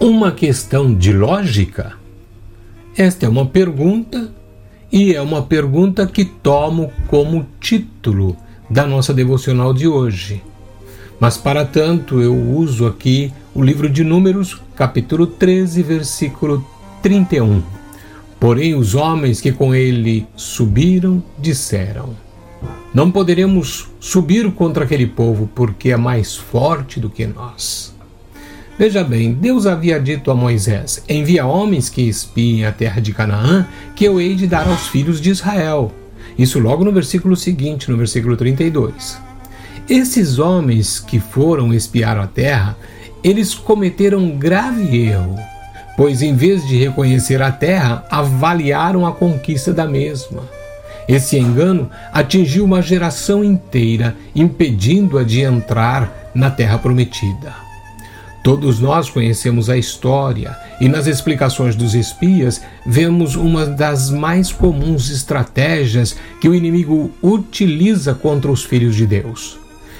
uma questão de lógica? Esta é uma pergunta e é uma pergunta que tomo como título da nossa devocional de hoje. Mas para tanto eu uso aqui o livro de Números, capítulo 13, versículo 31. Porém, os homens que com ele subiram disseram: Não poderemos subir contra aquele povo, porque é mais forte do que nós. Veja bem, Deus havia dito a Moisés: Envia homens que espiem a terra de Canaã, que eu hei de dar aos filhos de Israel. Isso logo no versículo seguinte, no versículo 32. Esses homens que foram espiar a terra, eles cometeram um grave erro, pois em vez de reconhecer a terra, avaliaram a conquista da mesma. Esse engano atingiu uma geração inteira, impedindo-a de entrar na terra prometida. Todos nós conhecemos a história e nas explicações dos espias vemos uma das mais comuns estratégias que o inimigo utiliza contra os filhos de Deus.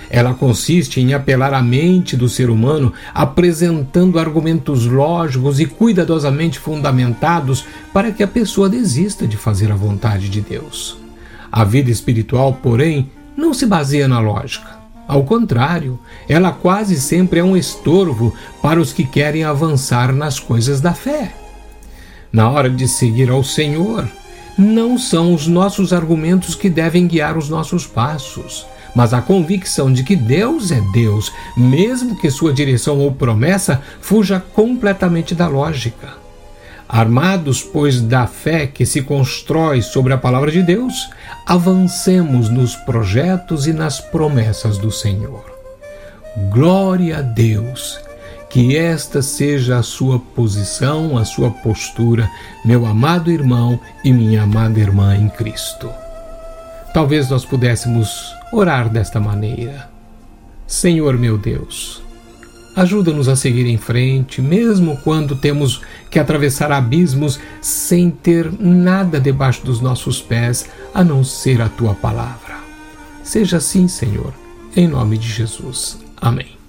Ela consiste em apelar à mente do ser humano, apresentando argumentos lógicos e cuidadosamente fundamentados para que a pessoa desista de fazer a vontade de Deus. A vida espiritual, porém, não se baseia na lógica. Ao contrário, ela quase sempre é um estorvo para os que querem avançar nas coisas da fé. Na hora de seguir ao Senhor, não são os nossos argumentos que devem guiar os nossos passos, mas a convicção de que Deus é Deus, mesmo que sua direção ou promessa fuja completamente da lógica. Armados, pois, da fé que se constrói sobre a palavra de Deus, avancemos nos projetos e nas promessas do Senhor. Glória a Deus! Que esta seja a sua posição, a sua postura, meu amado irmão e minha amada irmã em Cristo. Talvez nós pudéssemos orar desta maneira. Senhor meu Deus, Ajuda-nos a seguir em frente, mesmo quando temos que atravessar abismos sem ter nada debaixo dos nossos pés a não ser a tua palavra. Seja assim, Senhor, em nome de Jesus. Amém.